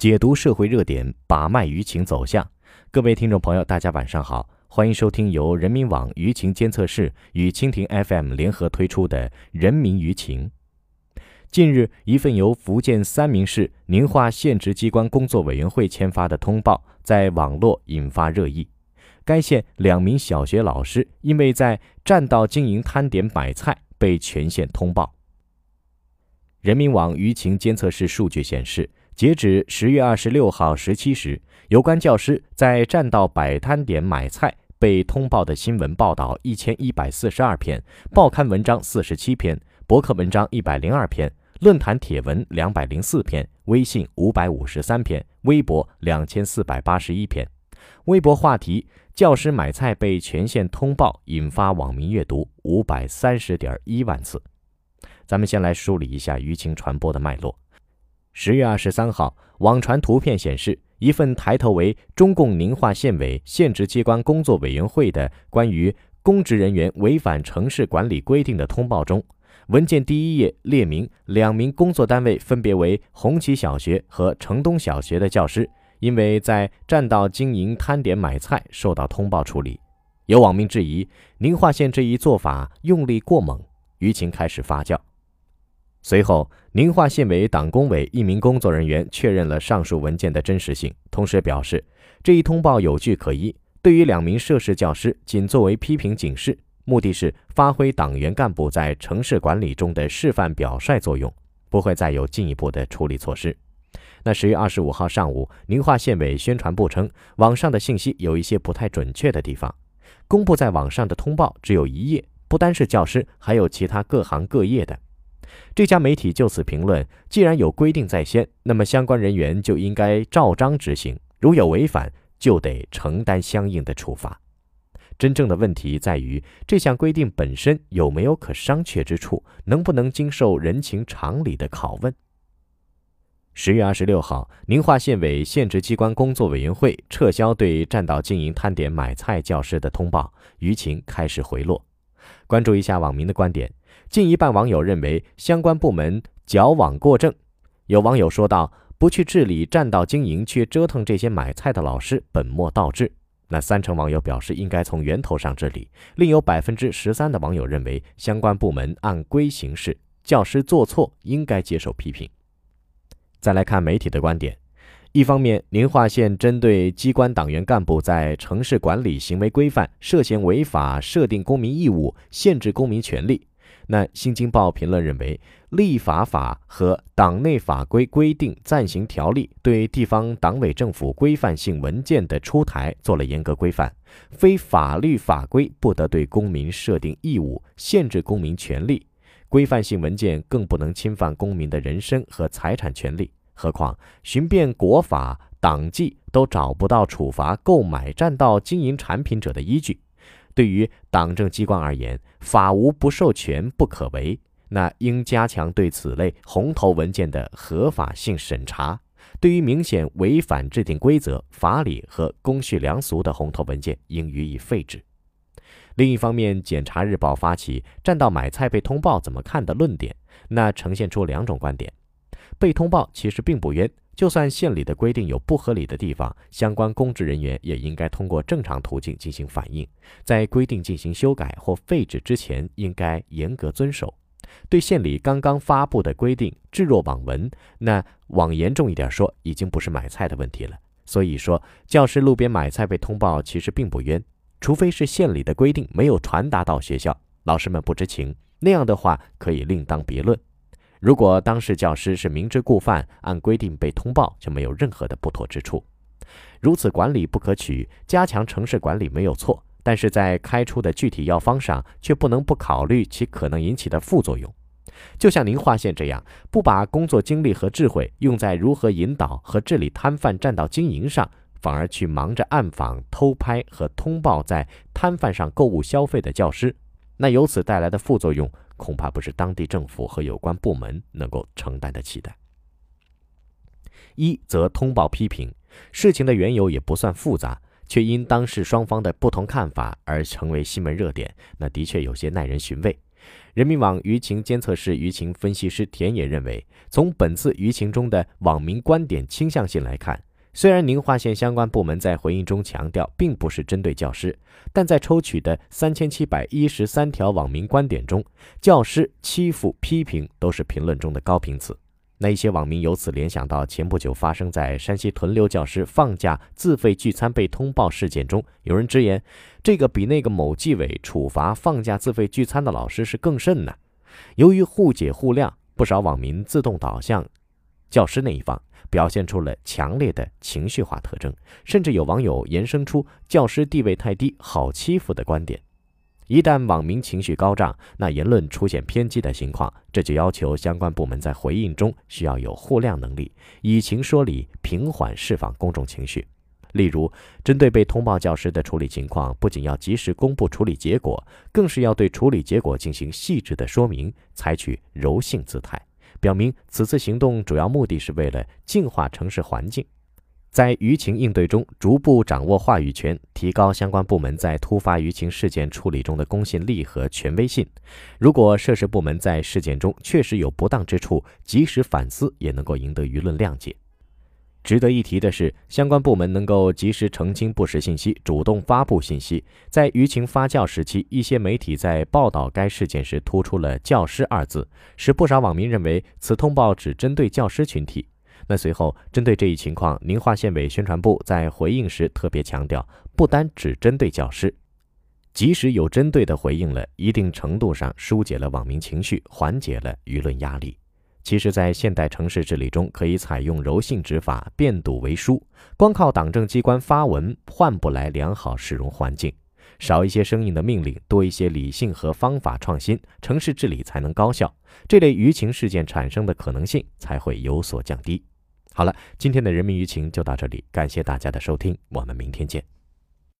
解读社会热点，把脉舆情走向。各位听众朋友，大家晚上好，欢迎收听由人民网舆情监测室与蜻蜓 FM 联合推出的《人民舆情》。近日，一份由福建三明市宁化县直机关工作委员会签发的通报在网络引发热议。该县两名小学老师因为在占道经营摊点买菜，被全县通报。人民网舆情监测室数据显示。截止十月二十六号十七时，有关教师在占道摆摊点买菜被通报的新闻报道一千一百四十二篇，报刊文章四十七篇，博客文章一百零二篇，论坛帖文两百零四篇，微信五百五十三篇，微博两千四百八十一篇。微博话题“教师买菜被全县通报”引发网民阅读五百三十点一万次。咱们先来梳理一下舆情传播的脉络。十月二十三号，网传图片显示，一份抬头为中共宁化县委县直机关工作委员会的关于公职人员违反城市管理规定的通报中，文件第一页列明，两名工作单位分别为红旗小学和城东小学的教师，因为在占道经营摊点买菜，受到通报处理。有网民质疑，宁化县这一做法用力过猛，舆情开始发酵。随后，宁化县委党工委一名工作人员确认了上述文件的真实性，同时表示，这一通报有据可依，对于两名涉事教师仅作为批评警示，目的是发挥党员干部在城市管理中的示范表率作用，不会再有进一步的处理措施。那十月二十五号上午，宁化县委宣传部称，网上的信息有一些不太准确的地方，公布在网上的通报只有一页，不单是教师，还有其他各行各业的。这家媒体就此评论：既然有规定在先，那么相关人员就应该照章执行，如有违反，就得承担相应的处罚。真正的问题在于这项规定本身有没有可商榷之处，能不能经受人情常理的拷问？十月二十六号，宁化县委县直机关工作委员会撤销对占道经营摊点买菜教师的通报，舆情开始回落。关注一下网民的观点。近一半网友认为相关部门矫枉过正，有网友说道：“不去治理占道经营，却折腾这些买菜的老师，本末倒置。”那三成网友表示应该从源头上治理，另有百分之十三的网友认为相关部门按规行事，教师做错应该接受批评。再来看媒体的观点，一方面，宁化县针对机关党员干部在城市管理行为规范涉嫌违法设定公民义务、限制公民权利。那《新京报》评论认为，立法法和党内法规规定暂行条例对地方党委政府规范性文件的出台做了严格规范，非法律法规不得对公民设定义务、限制公民权利，规范性文件更不能侵犯公民的人身和财产权利。何况寻遍国法、党纪都找不到处罚购买占道经营产品者的依据。对于党政机关而言，法无不授权不可为，那应加强对此类红头文件的合法性审查。对于明显违反制定规则、法理和公序良俗的红头文件，应予以废止。另一方面，检察日报发起“占道买菜被通报怎么看”的论点，那呈现出两种观点：被通报其实并不冤。就算县里的规定有不合理的地方，相关公职人员也应该通过正常途径进行反映，在规定进行修改或废止之前，应该严格遵守。对县里刚刚发布的规定置若罔闻，那往严重一点说，已经不是买菜的问题了。所以说，教师路边买菜被通报，其实并不冤，除非是县里的规定没有传达到学校，老师们不知情，那样的话可以另当别论。如果当事教师是明知故犯，按规定被通报，就没有任何的不妥之处。如此管理不可取，加强城市管理没有错，但是在开出的具体药方上，却不能不考虑其可能引起的副作用。就像宁化县这样，不把工作精力和智慧用在如何引导和治理摊贩占道经营上，反而去忙着暗访、偷拍和通报在摊贩上购物消费的教师，那由此带来的副作用。恐怕不是当地政府和有关部门能够承担的期待。一则通报批评，事情的缘由也不算复杂，却因当事双方的不同看法而成为新闻热点，那的确有些耐人寻味。人民网舆情监测室舆情分析师田野认为，从本次舆情中的网民观点倾向性来看，虽然宁化县相关部门在回应中强调并不是针对教师，但在抽取的三千七百一十三条网民观点中，教师欺负、批评都是评论中的高频词。那一些网民由此联想到前不久发生在山西屯留教师放假自费聚餐被通报事件中，有人直言，这个比那个某纪委处罚放假自费聚餐的老师是更甚呢。由于互解互谅，不少网民自动导向教师那一方，表现出了强烈的情绪化特征，甚至有网友延伸出教师地位太低、好欺负的观点。一旦网民情绪高涨，那言论出现偏激的情况，这就要求相关部门在回应中需要有互谅能力，以情说理，平缓释放公众情绪。例如，针对被通报教师的处理情况，不仅要及时公布处理结果，更是要对处理结果进行细致的说明，采取柔性姿态，表明此次行动主要目的是为了净化城市环境。在舆情应对中，逐步掌握话语权，提高相关部门在突发舆情事件处理中的公信力和权威性。如果涉事部门在事件中确实有不当之处，及时反思，也能够赢得舆论谅解。值得一提的是，相关部门能够及时澄清不实信息，主动发布信息。在舆情发酵时期，一些媒体在报道该事件时突出了“教师”二字，使不少网民认为此通报只针对教师群体。那随后，针对这一情况，宁化县委宣传部在回应时特别强调，不单只针对教师，即使有针对的回应了，一定程度上疏解了网民情绪，缓解了舆论压力。其实，在现代城市治理中，可以采用柔性执法，变堵为疏。光靠党政机关发文换不来良好市容环境，少一些生硬的命令，多一些理性和方法创新，城市治理才能高效，这类舆情事件产生的可能性才会有所降低。好了，今天的人民舆情就到这里，感谢大家的收听，我们明天见。